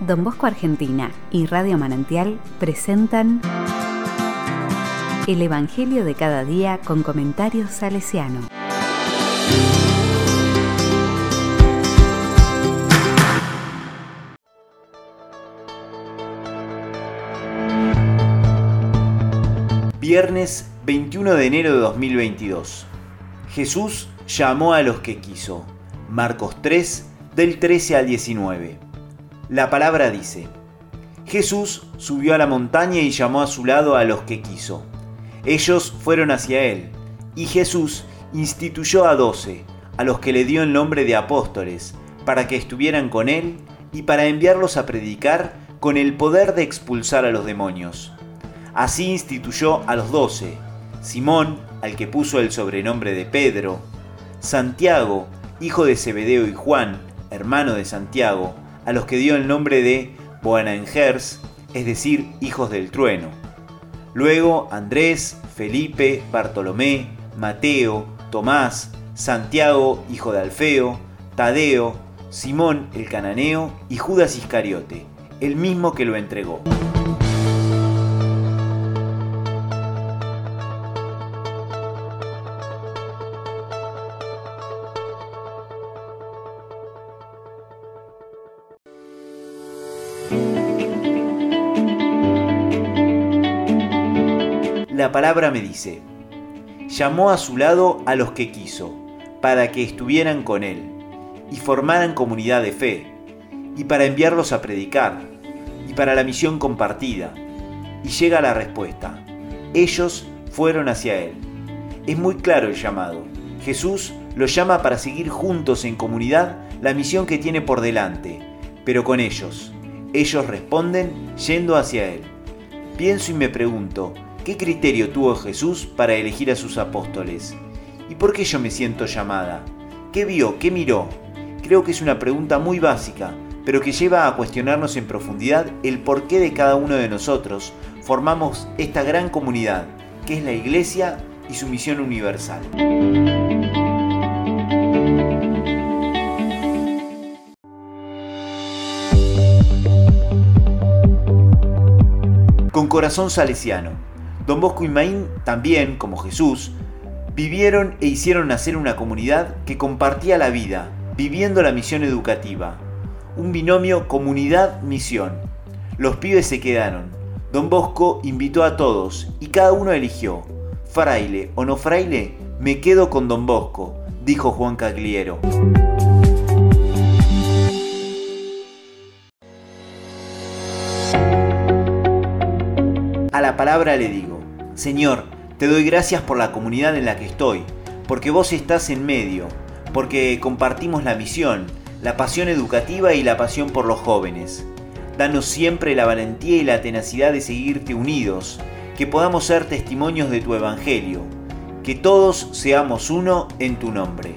Don Bosco Argentina y Radio Manantial presentan El Evangelio de cada día con comentarios salesiano. Viernes 21 de enero de 2022. Jesús llamó a los que quiso. Marcos 3, del 13 al 19. La palabra dice, Jesús subió a la montaña y llamó a su lado a los que quiso. Ellos fueron hacia él, y Jesús instituyó a doce, a los que le dio el nombre de apóstoles, para que estuvieran con él y para enviarlos a predicar con el poder de expulsar a los demonios. Así instituyó a los doce, Simón, al que puso el sobrenombre de Pedro, Santiago, hijo de Zebedeo y Juan, hermano de Santiago, a los que dio el nombre de Boanerges, es decir, hijos del trueno. Luego Andrés, Felipe, Bartolomé, Mateo, Tomás, Santiago, hijo de Alfeo, Tadeo, Simón el cananeo y Judas Iscariote, el mismo que lo entregó. La palabra me dice, llamó a su lado a los que quiso, para que estuvieran con él, y formaran comunidad de fe, y para enviarlos a predicar, y para la misión compartida. Y llega la respuesta, ellos fueron hacia él. Es muy claro el llamado. Jesús los llama para seguir juntos en comunidad la misión que tiene por delante, pero con ellos. Ellos responden yendo hacia Él. Pienso y me pregunto, ¿Qué criterio tuvo Jesús para elegir a sus apóstoles? ¿Y por qué yo me siento llamada? ¿Qué vio? ¿Qué miró? Creo que es una pregunta muy básica, pero que lleva a cuestionarnos en profundidad el porqué de cada uno de nosotros formamos esta gran comunidad, que es la Iglesia y su misión universal. Con corazón salesiano Don Bosco y Maín también, como Jesús, vivieron e hicieron nacer una comunidad que compartía la vida, viviendo la misión educativa. Un binomio comunidad-misión. Los pibes se quedaron. Don Bosco invitó a todos y cada uno eligió. Fraile o no fraile, me quedo con Don Bosco, dijo Juan Cagliero. A la palabra le digo. Señor, te doy gracias por la comunidad en la que estoy, porque vos estás en medio, porque compartimos la misión, la pasión educativa y la pasión por los jóvenes. Danos siempre la valentía y la tenacidad de seguirte unidos, que podamos ser testimonios de tu Evangelio, que todos seamos uno en tu nombre.